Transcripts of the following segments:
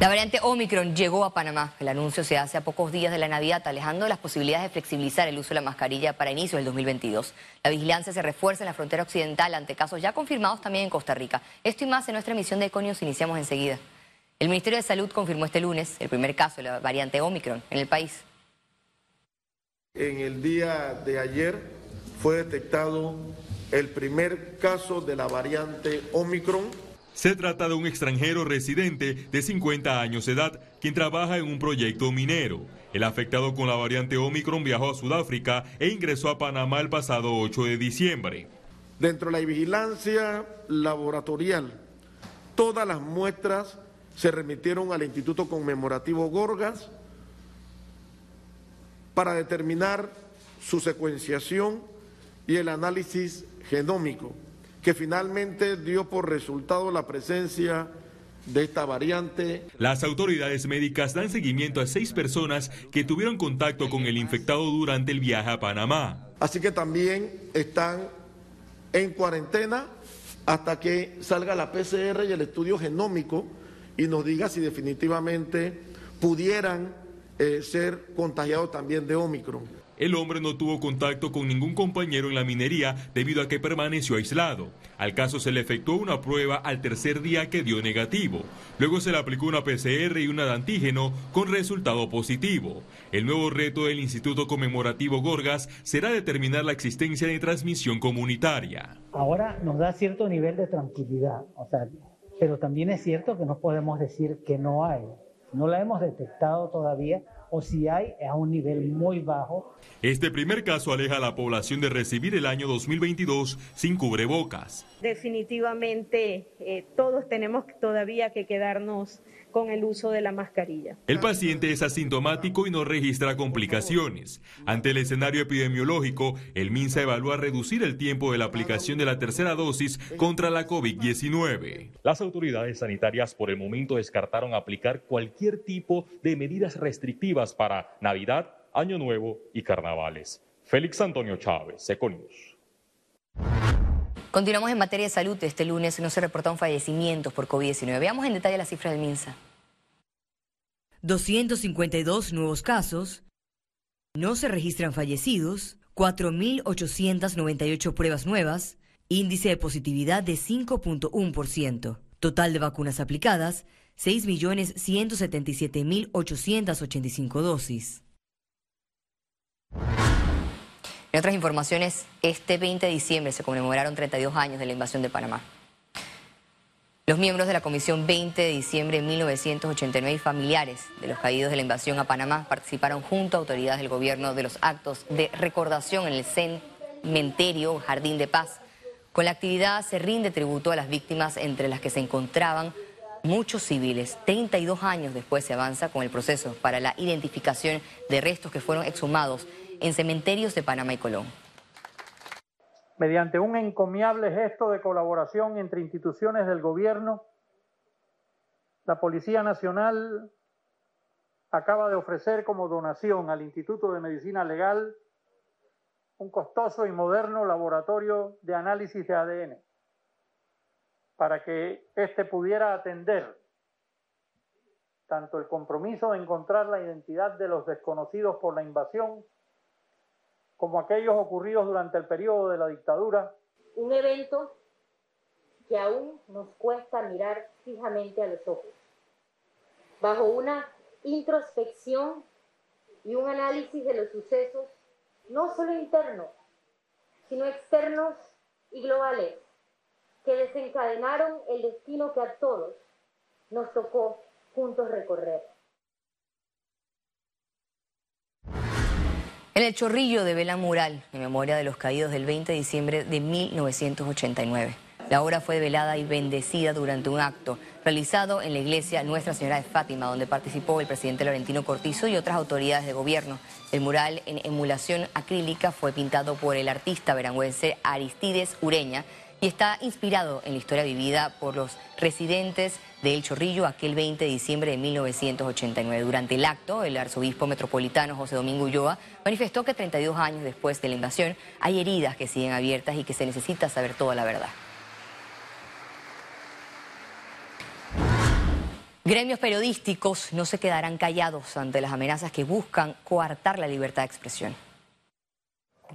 La variante Omicron llegó a Panamá. El anuncio se hace a pocos días de la Navidad, alejando las posibilidades de flexibilizar el uso de la mascarilla para inicios del 2022. La vigilancia se refuerza en la frontera occidental ante casos ya confirmados también en Costa Rica. Esto y más en nuestra emisión de Econios iniciamos enseguida. El Ministerio de Salud confirmó este lunes el primer caso de la variante Omicron en el país. En el día de ayer fue detectado el primer caso de la variante Omicron se trata de un extranjero residente de 50 años de edad, quien trabaja en un proyecto minero. El afectado con la variante Omicron viajó a Sudáfrica e ingresó a Panamá el pasado 8 de diciembre. Dentro de la vigilancia laboratorial, todas las muestras se remitieron al Instituto Conmemorativo Gorgas para determinar su secuenciación y el análisis genómico que finalmente dio por resultado la presencia de esta variante. Las autoridades médicas dan seguimiento a seis personas que tuvieron contacto con el infectado durante el viaje a Panamá. Así que también están en cuarentena hasta que salga la PCR y el estudio genómico y nos diga si definitivamente pudieran eh, ser contagiados también de Omicron. El hombre no tuvo contacto con ningún compañero en la minería debido a que permaneció aislado. Al caso se le efectuó una prueba al tercer día que dio negativo. Luego se le aplicó una PCR y una de antígeno con resultado positivo. El nuevo reto del Instituto Conmemorativo Gorgas será determinar la existencia de transmisión comunitaria. Ahora nos da cierto nivel de tranquilidad, o sea, pero también es cierto que no podemos decir que no hay. No la hemos detectado todavía o si hay a un nivel muy bajo. Este primer caso aleja a la población de recibir el año 2022 sin cubrebocas. Definitivamente eh, todos tenemos todavía que quedarnos con el uso de la mascarilla. El paciente es asintomático y no registra complicaciones. Ante el escenario epidemiológico, el MINSA evalúa reducir el tiempo de la aplicación de la tercera dosis contra la COVID-19. Las autoridades sanitarias por el momento descartaron aplicar cualquier tipo de medidas restrictivas para Navidad, Año Nuevo y Carnavales. Félix Antonio Chávez, Econius. Continuamos en materia de salud. Este lunes no se reportaron fallecimientos por COVID-19. Veamos en detalle las cifras del MINSA. 252 nuevos casos. No se registran fallecidos. 4.898 pruebas nuevas. Índice de positividad de 5.1%. Total de vacunas aplicadas, 6.177.885 dosis. En otras informaciones, este 20 de diciembre se conmemoraron 32 años de la invasión de Panamá. Los miembros de la Comisión 20 de diciembre de 1989 y familiares de los caídos de la invasión a Panamá participaron junto a autoridades del gobierno de los actos de recordación en el cementerio Jardín de Paz. Con la actividad se rinde tributo a las víctimas entre las que se encontraban muchos civiles. 32 años después se avanza con el proceso para la identificación de restos que fueron exhumados en cementerios de Panamá y Colón. Mediante un encomiable gesto de colaboración entre instituciones del gobierno, la Policía Nacional acaba de ofrecer como donación al Instituto de Medicina Legal un costoso y moderno laboratorio de análisis de ADN para que éste pudiera atender tanto el compromiso de encontrar la identidad de los desconocidos por la invasión como aquellos ocurridos durante el periodo de la dictadura. Un evento que aún nos cuesta mirar fijamente a los ojos. Bajo una introspección y un análisis de los sucesos, no solo internos, sino externos y globales, que desencadenaron el destino que a todos nos tocó juntos recorrer. En el Chorrillo de Vela Mural, en memoria de los caídos del 20 de diciembre de 1989. La obra fue velada y bendecida durante un acto realizado en la iglesia Nuestra Señora de Fátima, donde participó el presidente Laurentino Cortizo y otras autoridades de gobierno. El mural en emulación acrílica fue pintado por el artista verangüense Aristides Ureña y está inspirado en la historia vivida por los residentes de El Chorrillo aquel 20 de diciembre de 1989. Durante el acto, el arzobispo metropolitano José Domingo Ulloa manifestó que 32 años después de la invasión hay heridas que siguen abiertas y que se necesita saber toda la verdad. Gremios periodísticos no se quedarán callados ante las amenazas que buscan coartar la libertad de expresión.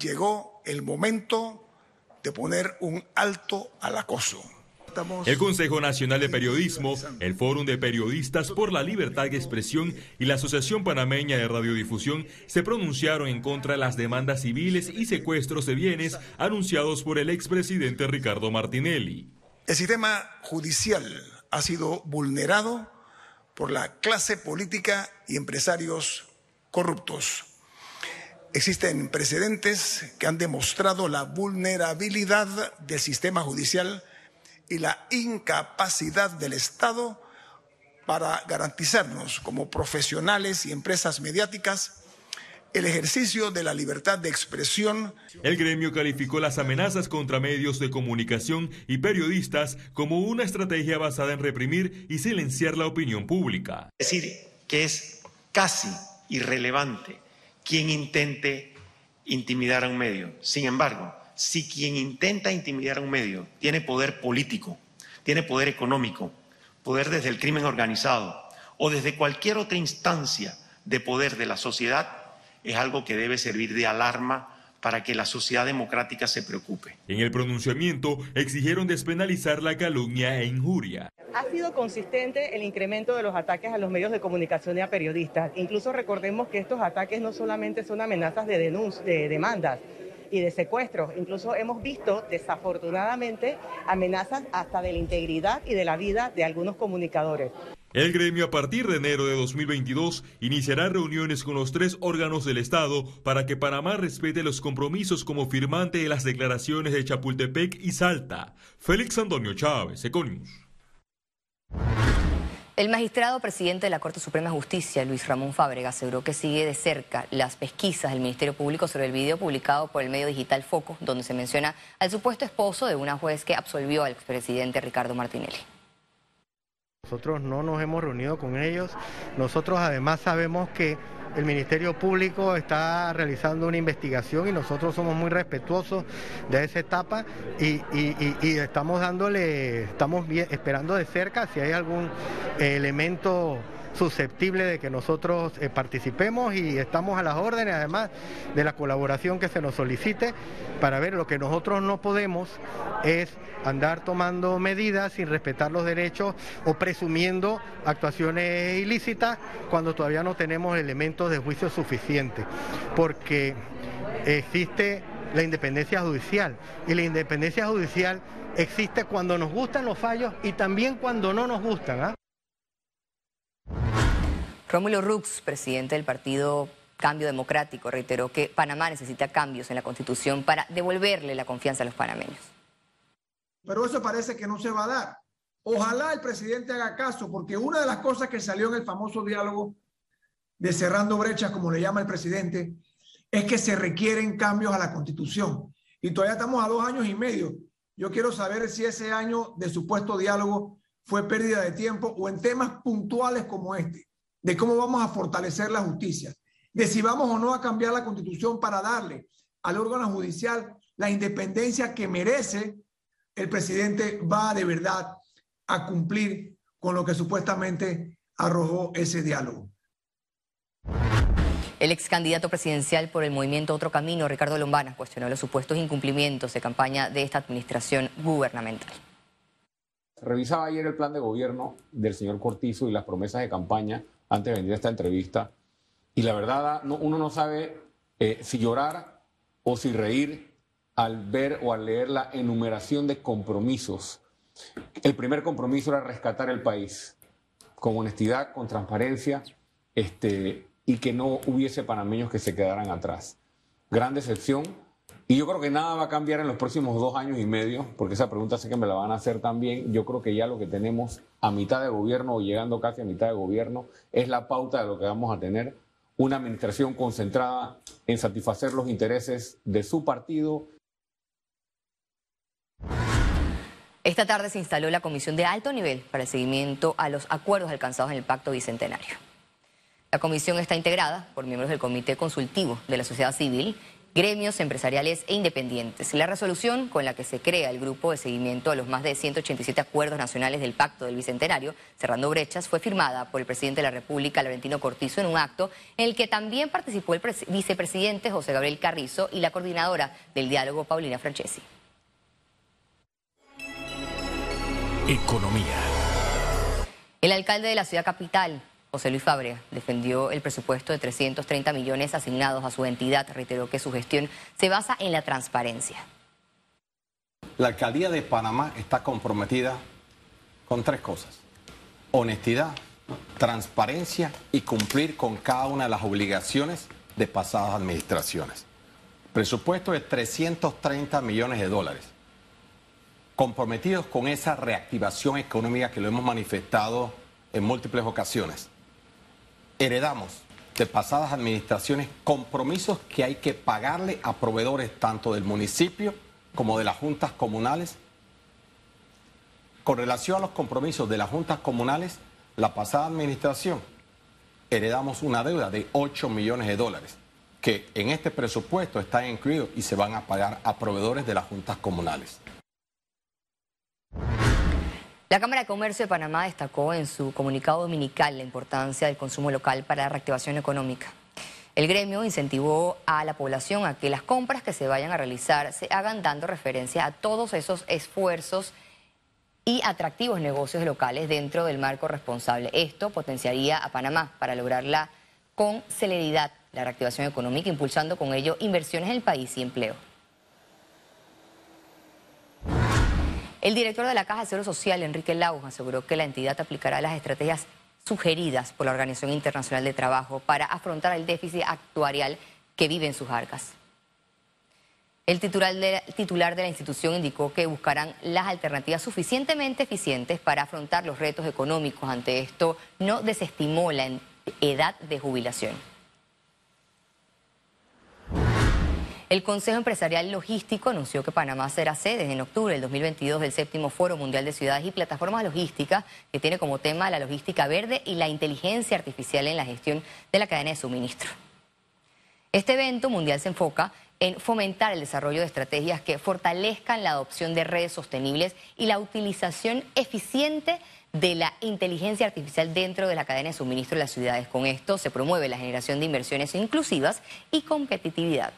Llegó el momento de poner un alto al acoso. El Consejo Nacional de Periodismo, el Fórum de Periodistas por la Libertad de Expresión y la Asociación Panameña de Radiodifusión se pronunciaron en contra de las demandas civiles y secuestros de bienes anunciados por el expresidente Ricardo Martinelli. El sistema judicial ha sido vulnerado por la clase política y empresarios corruptos. Existen precedentes que han demostrado la vulnerabilidad del sistema judicial y la incapacidad del Estado para garantizarnos como profesionales y empresas mediáticas el ejercicio de la libertad de expresión. El gremio calificó las amenazas contra medios de comunicación y periodistas como una estrategia basada en reprimir y silenciar la opinión pública. Es decir, que es casi irrelevante quien intente intimidar a un medio. Sin embargo, si quien intenta intimidar a un medio tiene poder político, tiene poder económico, poder desde el crimen organizado o desde cualquier otra instancia de poder de la sociedad, es algo que debe servir de alarma para que la sociedad democrática se preocupe. En el pronunciamiento exigieron despenalizar la calumnia e injuria. Ha sido consistente el incremento de los ataques a los medios de comunicación y a periodistas. Incluso recordemos que estos ataques no solamente son amenazas de de demandas, y de secuestros. Incluso hemos visto, desafortunadamente, amenazas hasta de la integridad y de la vida de algunos comunicadores. El gremio a partir de enero de 2022 iniciará reuniones con los tres órganos del Estado para que Panamá respete los compromisos como firmante de las declaraciones de Chapultepec y Salta. Félix Antonio Chávez, Econius. El magistrado presidente de la Corte Suprema de Justicia, Luis Ramón Fábrega, aseguró que sigue de cerca las pesquisas del Ministerio Público sobre el video publicado por el medio digital Foco, donde se menciona al supuesto esposo de una juez que absolvió al expresidente Ricardo Martinelli. Nosotros no nos hemos reunido con ellos. Nosotros además sabemos que el Ministerio Público está realizando una investigación y nosotros somos muy respetuosos de esa etapa y, estamos dándole, estamos esperando de cerca si hay algún elemento susceptible de que nosotros eh, participemos y estamos a las órdenes, además de la colaboración que se nos solicite, para ver lo que nosotros no podemos es andar tomando medidas sin respetar los derechos o presumiendo actuaciones ilícitas cuando todavía no tenemos elementos de juicio suficientes, porque existe la independencia judicial y la independencia judicial existe cuando nos gustan los fallos y también cuando no nos gustan. ¿ah? Rómulo Rux, presidente del partido Cambio Democrático, reiteró que Panamá necesita cambios en la Constitución para devolverle la confianza a los panameños. Pero eso parece que no se va a dar. Ojalá el presidente haga caso, porque una de las cosas que salió en el famoso diálogo de cerrando brechas, como le llama el presidente, es que se requieren cambios a la Constitución. Y todavía estamos a dos años y medio. Yo quiero saber si ese año de supuesto diálogo fue pérdida de tiempo o en temas puntuales como este de cómo vamos a fortalecer la justicia, de si vamos o no a cambiar la constitución para darle al órgano judicial la independencia que merece, el presidente va de verdad a cumplir con lo que supuestamente arrojó ese diálogo. El ex candidato presidencial por el movimiento Otro Camino, Ricardo Lombana, cuestionó los supuestos incumplimientos de campaña de esta administración gubernamental. Revisaba ayer el plan de gobierno del señor Cortizo y las promesas de campaña antes de venir a esta entrevista. Y la verdad, uno no sabe eh, si llorar o si reír al ver o al leer la enumeración de compromisos. El primer compromiso era rescatar el país con honestidad, con transparencia, este, y que no hubiese panameños que se quedaran atrás. Gran decepción y yo creo que nada va a cambiar en los próximos dos años y medio, porque esa pregunta sé que me la van a hacer también. Yo creo que ya lo que tenemos a mitad de gobierno o llegando casi a mitad de gobierno es la pauta de lo que vamos a tener. Una administración concentrada en satisfacer los intereses de su partido. Esta tarde se instaló la comisión de alto nivel para el seguimiento a los acuerdos alcanzados en el Pacto Bicentenario. La comisión está integrada por miembros del Comité Consultivo de la Sociedad Civil gremios empresariales e independientes. La resolución con la que se crea el grupo de seguimiento a los más de 187 acuerdos nacionales del Pacto del Bicentenario, cerrando brechas, fue firmada por el presidente de la República, Laurentino Cortizo, en un acto en el que también participó el vicepresidente José Gabriel Carrizo y la coordinadora del diálogo, Paulina Francesi. Economía. El alcalde de la ciudad capital, José Luis Fabrea defendió el presupuesto de 330 millones asignados a su entidad. Reiteró que su gestión se basa en la transparencia. La alcaldía de Panamá está comprometida con tres cosas. Honestidad, transparencia y cumplir con cada una de las obligaciones de pasadas administraciones. Presupuesto de 330 millones de dólares. Comprometidos con esa reactivación económica que lo hemos manifestado en múltiples ocasiones heredamos de pasadas administraciones compromisos que hay que pagarle a proveedores tanto del municipio como de las juntas comunales. Con relación a los compromisos de las juntas comunales, la pasada administración heredamos una deuda de 8 millones de dólares que en este presupuesto están incluidos y se van a pagar a proveedores de las juntas comunales. La Cámara de Comercio de Panamá destacó en su comunicado dominical la importancia del consumo local para la reactivación económica. El gremio incentivó a la población a que las compras que se vayan a realizar se hagan dando referencia a todos esos esfuerzos y atractivos negocios locales dentro del marco responsable. Esto potenciaría a Panamá para lograrla con celeridad la reactivación económica, impulsando con ello inversiones en el país y empleo. El director de la Caja de Seguro Social, Enrique Lau, aseguró que la entidad aplicará las estrategias sugeridas por la Organización Internacional de Trabajo para afrontar el déficit actuarial que vive en sus arcas. El titular de, titular de la institución indicó que buscarán las alternativas suficientemente eficientes para afrontar los retos económicos. Ante esto, no desestimó la edad de jubilación. El Consejo Empresarial Logístico anunció que Panamá será sede en octubre del 2022 del séptimo Foro Mundial de Ciudades y Plataformas Logísticas, que tiene como tema la logística verde y la inteligencia artificial en la gestión de la cadena de suministro. Este evento mundial se enfoca en fomentar el desarrollo de estrategias que fortalezcan la adopción de redes sostenibles y la utilización eficiente de la inteligencia artificial dentro de la cadena de suministro de las ciudades. Con esto se promueve la generación de inversiones inclusivas y competitividad.